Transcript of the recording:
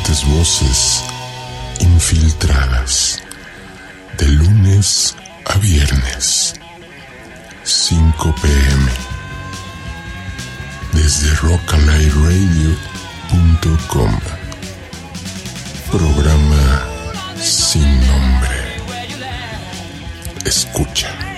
diferentes voces infiltradas de lunes a viernes 5 pm desde rockalightradio.com programa sin nombre. Escucha.